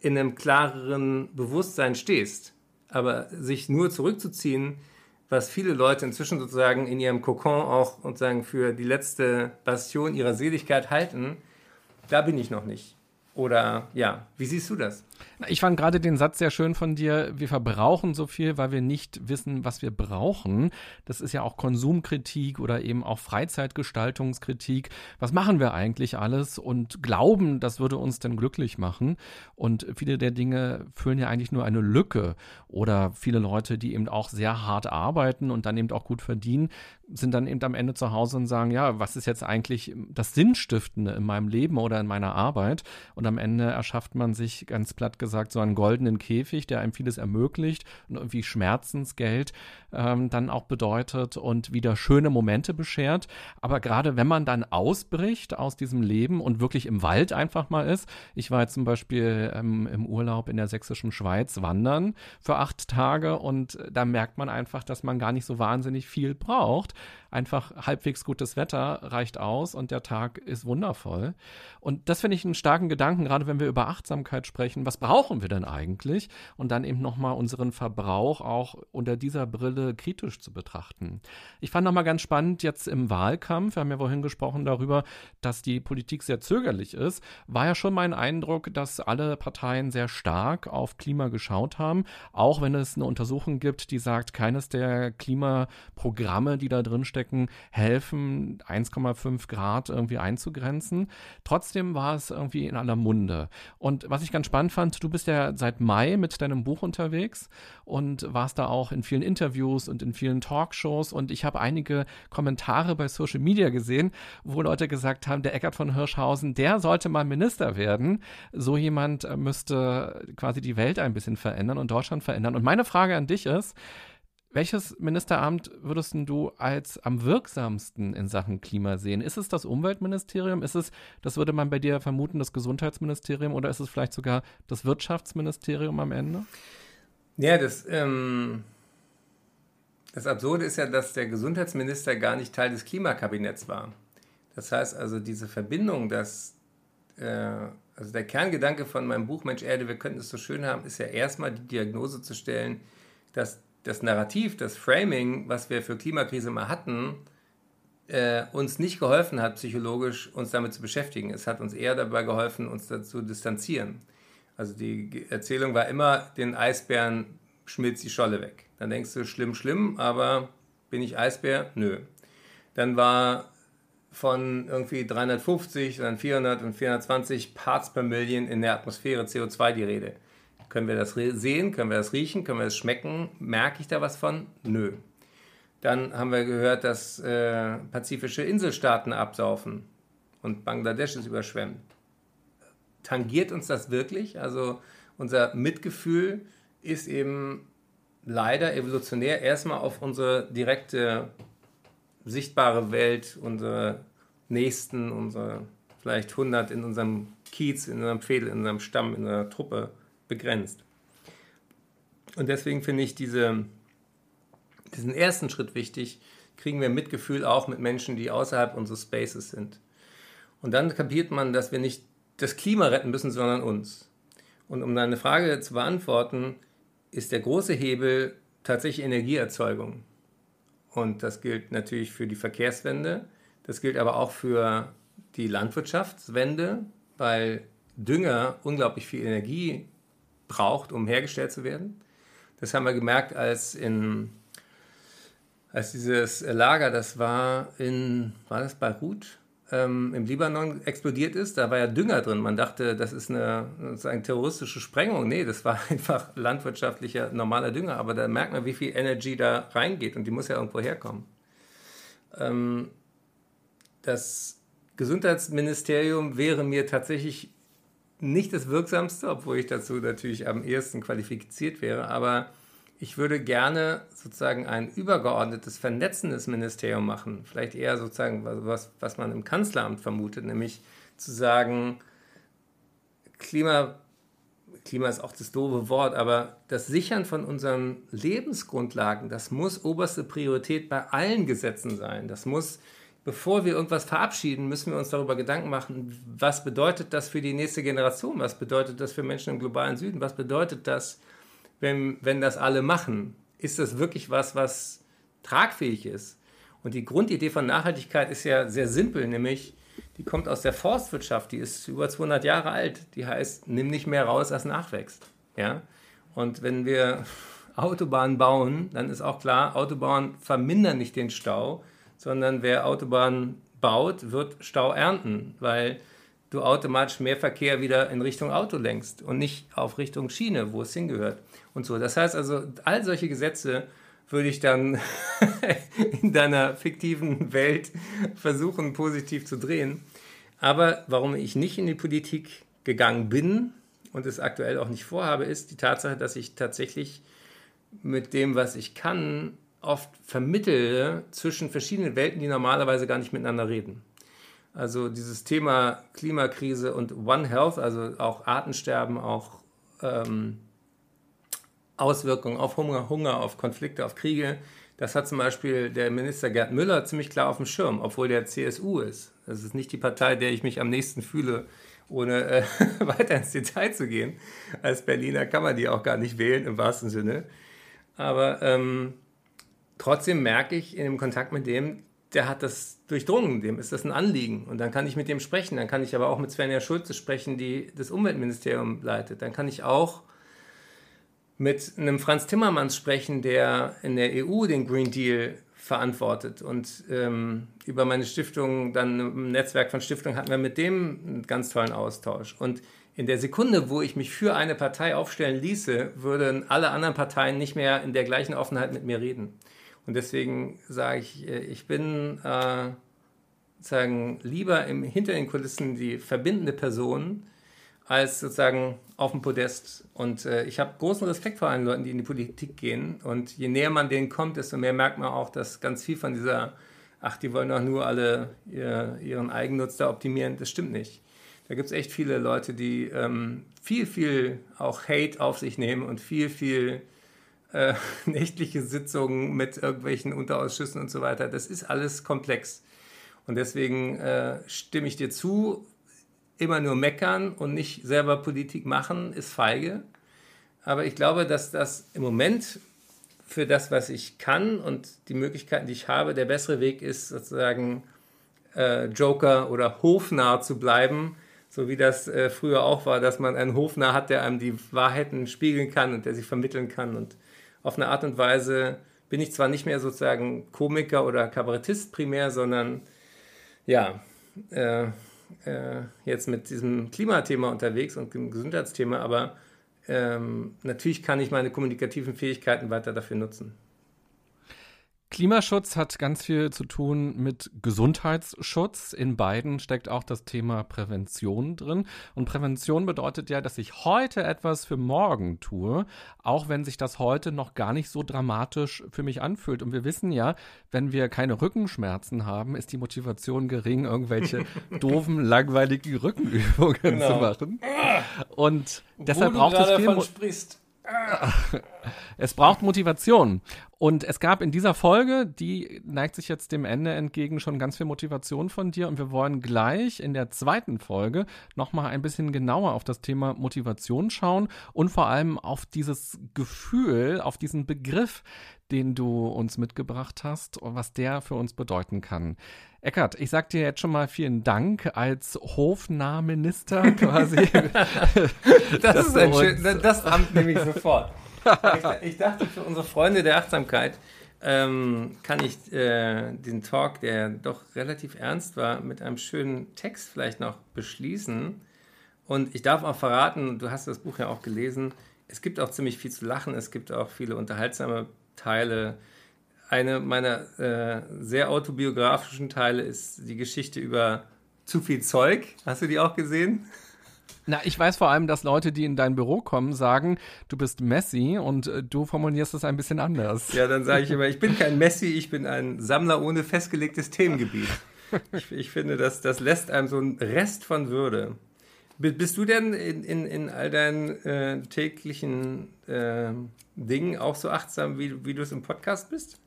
in einem klareren Bewusstsein stehst. Aber sich nur zurückzuziehen, was viele Leute inzwischen sozusagen in ihrem Kokon auch sozusagen für die letzte Bastion ihrer Seligkeit halten, da bin ich noch nicht. Oder ja, wie siehst du das? Ich fand gerade den Satz sehr schön von dir, wir verbrauchen so viel, weil wir nicht wissen, was wir brauchen. Das ist ja auch Konsumkritik oder eben auch Freizeitgestaltungskritik. Was machen wir eigentlich alles und glauben, das würde uns denn glücklich machen? Und viele der Dinge füllen ja eigentlich nur eine Lücke. Oder viele Leute, die eben auch sehr hart arbeiten und dann eben auch gut verdienen, sind dann eben am Ende zu Hause und sagen, ja, was ist jetzt eigentlich das Sinnstiftende in meinem Leben oder in meiner Arbeit? Und am Ende erschafft man sich ganz platt gesagt so einen goldenen Käfig, der einem vieles ermöglicht und irgendwie Schmerzensgeld ähm, dann auch bedeutet und wieder schöne Momente beschert. Aber gerade wenn man dann ausbricht aus diesem Leben und wirklich im Wald einfach mal ist, ich war jetzt zum Beispiel ähm, im Urlaub in der sächsischen Schweiz wandern für acht Tage und da merkt man einfach, dass man gar nicht so wahnsinnig viel braucht einfach halbwegs gutes Wetter reicht aus und der Tag ist wundervoll. Und das finde ich einen starken Gedanken, gerade wenn wir über Achtsamkeit sprechen. Was brauchen wir denn eigentlich? Und dann eben nochmal unseren Verbrauch auch unter dieser Brille kritisch zu betrachten. Ich fand nochmal ganz spannend jetzt im Wahlkampf, wir haben ja vorhin gesprochen darüber, dass die Politik sehr zögerlich ist, war ja schon mein Eindruck, dass alle Parteien sehr stark auf Klima geschaut haben, auch wenn es eine Untersuchung gibt, die sagt, keines der Klimaprogramme, die da drin stecken, helfen, 1,5 Grad irgendwie einzugrenzen. Trotzdem war es irgendwie in aller Munde. Und was ich ganz spannend fand, du bist ja seit Mai mit deinem Buch unterwegs und warst da auch in vielen Interviews und in vielen Talkshows und ich habe einige Kommentare bei Social Media gesehen, wo Leute gesagt haben, der Eckart von Hirschhausen, der sollte mal Minister werden. So jemand äh, müsste quasi die Welt ein bisschen verändern und Deutschland verändern. Und meine Frage an dich ist, welches Ministeramt würdest du als am wirksamsten in Sachen Klima sehen? Ist es das Umweltministerium? Ist es, das würde man bei dir vermuten, das Gesundheitsministerium oder ist es vielleicht sogar das Wirtschaftsministerium am Ende? Ja, das, ähm, das Absurde ist ja, dass der Gesundheitsminister gar nicht Teil des Klimakabinetts war. Das heißt also, diese Verbindung, dass, äh, also der Kerngedanke von meinem Buch Mensch Erde, wir könnten es so schön haben, ist ja erstmal die Diagnose zu stellen, dass das Narrativ, das Framing, was wir für Klimakrise mal hatten, äh, uns nicht geholfen hat, psychologisch uns damit zu beschäftigen. Es hat uns eher dabei geholfen, uns dazu distanzieren. Also die Erzählung war immer, den Eisbären schmilzt die Scholle weg. Dann denkst du, schlimm, schlimm, aber bin ich Eisbär? Nö. Dann war von irgendwie 350, dann 400 und 420 Parts per Million in der Atmosphäre CO2 die Rede. Können wir das sehen? Können wir das riechen? Können wir das schmecken? Merke ich da was von? Nö. Dann haben wir gehört, dass äh, pazifische Inselstaaten absaufen und Bangladesch ist überschwemmt. Tangiert uns das wirklich? Also unser Mitgefühl ist eben leider evolutionär erstmal auf unsere direkte sichtbare Welt, unsere Nächsten, unsere vielleicht 100 in unserem Kiez, in unserem Fädel, in unserem Stamm, in unserer Truppe begrenzt. Und deswegen finde ich diese, diesen ersten Schritt wichtig, kriegen wir Mitgefühl auch mit Menschen, die außerhalb unseres Spaces sind. Und dann kapiert man, dass wir nicht das Klima retten müssen, sondern uns. Und um deine Frage zu beantworten, ist der große Hebel tatsächlich Energieerzeugung. Und das gilt natürlich für die Verkehrswende, das gilt aber auch für die Landwirtschaftswende, weil Dünger unglaublich viel Energie braucht, um hergestellt zu werden. Das haben wir gemerkt, als in als dieses Lager, das war in, war das Beirut, ähm, im Libanon explodiert ist, da war ja Dünger drin. Man dachte, das ist eine, eine terroristische Sprengung. Nee, das war einfach landwirtschaftlicher, normaler Dünger. Aber da merkt man, wie viel Energy da reingeht und die muss ja irgendwo herkommen. Ähm, das Gesundheitsministerium wäre mir tatsächlich nicht das Wirksamste, obwohl ich dazu natürlich am ehesten qualifiziert wäre, aber ich würde gerne sozusagen ein übergeordnetes, vernetzendes Ministerium machen. Vielleicht eher sozusagen was, was man im Kanzleramt vermutet, nämlich zu sagen, Klima, Klima ist auch das doofe Wort, aber das Sichern von unseren Lebensgrundlagen, das muss oberste Priorität bei allen Gesetzen sein. Das muss bevor wir irgendwas verabschieden, müssen wir uns darüber Gedanken machen, was bedeutet das für die nächste Generation? Was bedeutet das für Menschen im globalen Süden? Was bedeutet das, wenn, wenn das alle machen? Ist das wirklich was, was tragfähig ist? Und die Grundidee von Nachhaltigkeit ist ja sehr simpel, nämlich die kommt aus der Forstwirtschaft, die ist über 200 Jahre alt. Die heißt, nimm nicht mehr raus, als nachwächst. Ja? Und wenn wir Autobahnen bauen, dann ist auch klar, Autobahnen vermindern nicht den Stau, sondern wer Autobahnen baut, wird Stau ernten, weil du automatisch mehr Verkehr wieder in Richtung Auto lenkst und nicht auf Richtung Schiene, wo es hingehört und so. Das heißt also, all solche Gesetze würde ich dann in deiner fiktiven Welt versuchen, positiv zu drehen. Aber warum ich nicht in die Politik gegangen bin und es aktuell auch nicht vorhabe, ist die Tatsache, dass ich tatsächlich mit dem, was ich kann, oft vermittle zwischen verschiedenen Welten, die normalerweise gar nicht miteinander reden. Also dieses Thema Klimakrise und One Health, also auch Artensterben, auch ähm, Auswirkungen auf Hunger, Hunger, auf Konflikte, auf Kriege. Das hat zum Beispiel der Minister Gerd Müller ziemlich klar auf dem Schirm, obwohl der CSU ist. Das ist nicht die Partei, der ich mich am nächsten fühle, ohne äh, weiter ins Detail zu gehen. Als Berliner kann man die auch gar nicht wählen, im wahrsten Sinne. Aber ähm, trotzdem merke ich in dem Kontakt mit dem, der hat das durchdrungen, dem ist das ein Anliegen. Und dann kann ich mit dem sprechen. Dann kann ich aber auch mit Svenja Schulze sprechen, die das Umweltministerium leitet. Dann kann ich auch mit einem Franz Timmermans sprechen, der in der EU den Green Deal verantwortet. Und ähm, über meine Stiftung, dann ein Netzwerk von Stiftungen, hatten wir mit dem einen ganz tollen Austausch. Und in der Sekunde, wo ich mich für eine Partei aufstellen ließe, würden alle anderen Parteien nicht mehr in der gleichen Offenheit mit mir reden. Und deswegen sage ich, äh, ich bin äh, sozusagen lieber im, hinter den Kulissen die verbindende Person, als sozusagen auf dem Podest. Und äh, ich habe großen Respekt vor allen Leuten, die in die Politik gehen. Und je näher man denen kommt, desto mehr merkt man auch, dass ganz viel von dieser, ach, die wollen doch nur alle ihr, ihren Eigennutz da optimieren, das stimmt nicht. Da gibt es echt viele Leute, die ähm, viel, viel auch Hate auf sich nehmen und viel, viel äh, nächtliche Sitzungen mit irgendwelchen Unterausschüssen und so weiter. Das ist alles komplex. Und deswegen äh, stimme ich dir zu, immer nur meckern und nicht selber Politik machen, ist feige. Aber ich glaube, dass das im Moment für das, was ich kann und die Möglichkeiten, die ich habe, der bessere Weg ist, sozusagen äh, Joker oder Hofnarr zu bleiben, so wie das äh, früher auch war, dass man einen Hofnarr hat, der einem die Wahrheiten spiegeln kann und der sie vermitteln kann. Und auf eine Art und Weise bin ich zwar nicht mehr sozusagen Komiker oder Kabarettist primär, sondern ja, äh, äh, jetzt mit diesem Klimathema unterwegs und dem Gesundheitsthema, aber ähm, natürlich kann ich meine kommunikativen Fähigkeiten weiter dafür nutzen. Klimaschutz hat ganz viel zu tun mit Gesundheitsschutz. In beiden steckt auch das Thema Prävention drin. Und Prävention bedeutet ja, dass ich heute etwas für morgen tue, auch wenn sich das heute noch gar nicht so dramatisch für mich anfühlt. Und wir wissen ja, wenn wir keine Rückenschmerzen haben, ist die Motivation gering, irgendwelche doofen, langweiligen Rückenübungen genau. zu machen. Und deshalb braucht es viel. Mo sprichst. Es braucht Motivation. Und es gab in dieser Folge, die neigt sich jetzt dem Ende entgegen, schon ganz viel Motivation von dir. Und wir wollen gleich in der zweiten Folge nochmal ein bisschen genauer auf das Thema Motivation schauen und vor allem auf dieses Gefühl, auf diesen Begriff, den du uns mitgebracht hast und was der für uns bedeuten kann. Eckert, ich sag dir jetzt schon mal vielen Dank als Hofnahminister quasi. das ist ein schön, das Amt nehme ich sofort. Ich, ich, dachte, für unsere Freunde der Achtsamkeit ähm, kann ich äh, den Talk, der doch relativ ernst war, mit einem schönen Text vielleicht noch beschließen. Und ich darf auch verraten, du hast das Buch ja auch gelesen, es gibt auch ziemlich viel zu lachen, es gibt auch viele unterhaltsame Teile. Eine meiner äh, sehr autobiografischen Teile ist die Geschichte über zu viel Zeug. Hast du die auch gesehen? Na, ich weiß vor allem, dass Leute, die in dein Büro kommen, sagen, du bist Messi und äh, du formulierst es ein bisschen anders. Ja, dann sage ich immer, ich bin kein Messi, ich bin ein Sammler ohne festgelegtes Themengebiet. Ich, ich finde, das, das lässt einem so einen Rest von Würde. Bist du denn in, in, in all deinen äh, täglichen äh, Dingen auch so achtsam, wie, wie du es im Podcast bist?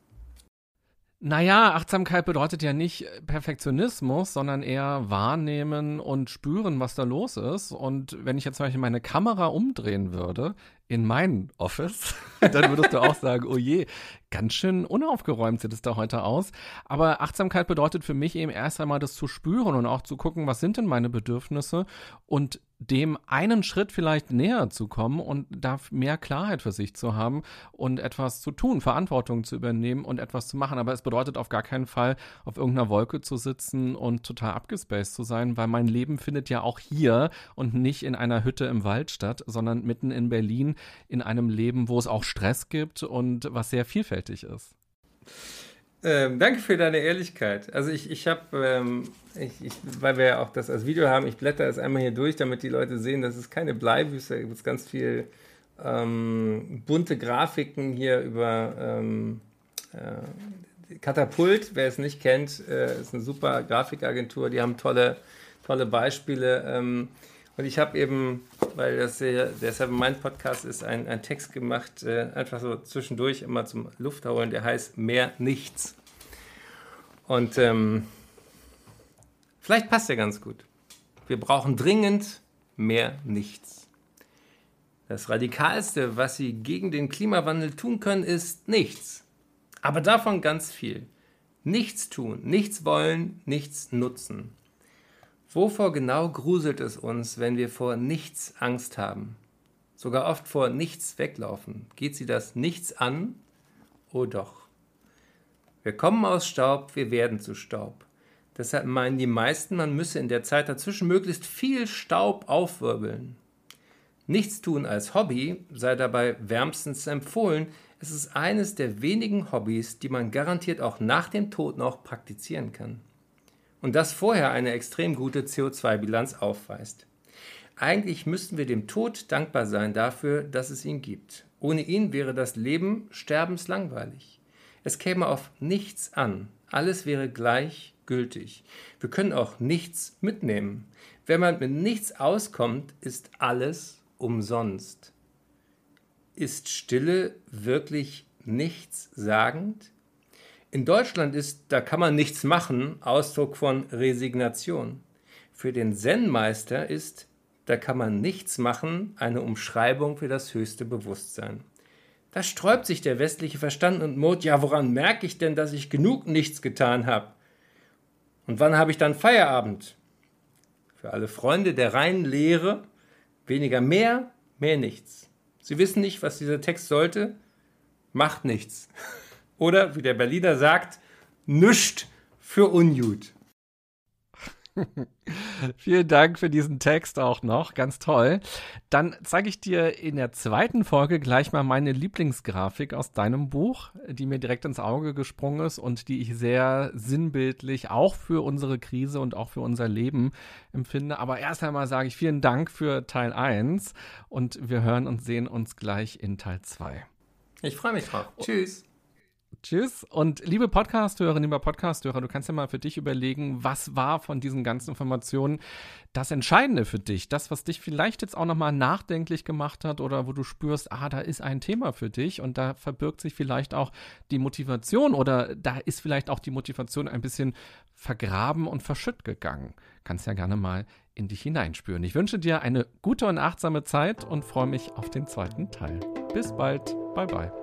Naja, Achtsamkeit bedeutet ja nicht Perfektionismus, sondern eher wahrnehmen und spüren, was da los ist. Und wenn ich jetzt zum Beispiel meine Kamera umdrehen würde in mein Office, dann würdest du auch sagen, oh je, ganz schön unaufgeräumt sieht es da heute aus. Aber Achtsamkeit bedeutet für mich eben erst einmal das zu spüren und auch zu gucken, was sind denn meine Bedürfnisse und dem einen Schritt vielleicht näher zu kommen und da mehr Klarheit für sich zu haben und etwas zu tun, Verantwortung zu übernehmen und etwas zu machen. Aber es bedeutet auf gar keinen Fall, auf irgendeiner Wolke zu sitzen und total abgespaced zu sein, weil mein Leben findet ja auch hier und nicht in einer Hütte im Wald statt, sondern mitten in Berlin in einem Leben, wo es auch Stress gibt und was sehr vielfältig ist. Ähm, danke für deine Ehrlichkeit. Also ich, ich habe, ähm, weil wir ja auch das als Video haben, ich blätter es einmal hier durch, damit die Leute sehen, dass es keine Bleibüste, da gibt es ganz viel ähm, bunte Grafiken hier über ähm, äh, Katapult. Wer es nicht kennt, äh, ist eine super Grafikagentur, die haben tolle, tolle Beispiele. Ähm, und ich habe eben, weil das der, Seven Mind Podcast ist, einen Text gemacht, äh, einfach so zwischendurch immer zum Luftholen, der heißt Mehr Nichts. Und ähm, vielleicht passt der ganz gut. Wir brauchen dringend mehr Nichts. Das Radikalste, was Sie gegen den Klimawandel tun können, ist nichts. Aber davon ganz viel. Nichts tun, nichts wollen, nichts nutzen. Wovor genau gruselt es uns, wenn wir vor nichts Angst haben? Sogar oft vor nichts weglaufen. Geht sie das nichts an? Oh doch. Wir kommen aus Staub, wir werden zu Staub. Deshalb meinen die meisten, man müsse in der Zeit dazwischen möglichst viel Staub aufwirbeln. Nichts tun als Hobby sei dabei wärmstens empfohlen. Es ist eines der wenigen Hobbys, die man garantiert auch nach dem Tod noch praktizieren kann und das vorher eine extrem gute CO2-Bilanz aufweist. Eigentlich müssten wir dem Tod dankbar sein dafür, dass es ihn gibt. Ohne ihn wäre das Leben sterbenslangweilig. Es käme auf nichts an. Alles wäre gleichgültig. Wir können auch nichts mitnehmen. Wenn man mit nichts auskommt, ist alles umsonst. Ist Stille wirklich nichts sagend? In Deutschland ist, da kann man nichts machen, Ausdruck von Resignation. Für den Zen-Meister ist, da kann man nichts machen, eine Umschreibung für das höchste Bewusstsein. Da sträubt sich der westliche Verstand und murrt, ja, woran merke ich denn, dass ich genug nichts getan habe? Und wann habe ich dann Feierabend? Für alle Freunde der reinen Lehre, weniger mehr, mehr nichts. Sie wissen nicht, was dieser Text sollte? Macht nichts. Oder wie der Berliner sagt, nüscht für Unjut. Vielen Dank für diesen Text auch noch, ganz toll. Dann zeige ich dir in der zweiten Folge gleich mal meine Lieblingsgrafik aus deinem Buch, die mir direkt ins Auge gesprungen ist und die ich sehr sinnbildlich auch für unsere Krise und auch für unser Leben empfinde. Aber erst einmal sage ich vielen Dank für Teil 1 und wir hören und sehen uns gleich in Teil 2. Ich freue mich drauf. Tschüss. Tschüss. Und liebe Podcasthörerinnen, lieber Podcasthörer, du kannst ja mal für dich überlegen, was war von diesen ganzen Informationen das Entscheidende für dich? Das, was dich vielleicht jetzt auch nochmal nachdenklich gemacht hat oder wo du spürst, ah, da ist ein Thema für dich und da verbirgt sich vielleicht auch die Motivation oder da ist vielleicht auch die Motivation ein bisschen vergraben und verschütt gegangen. Kannst ja gerne mal in dich hineinspüren. Ich wünsche dir eine gute und achtsame Zeit und freue mich auf den zweiten Teil. Bis bald. Bye bye.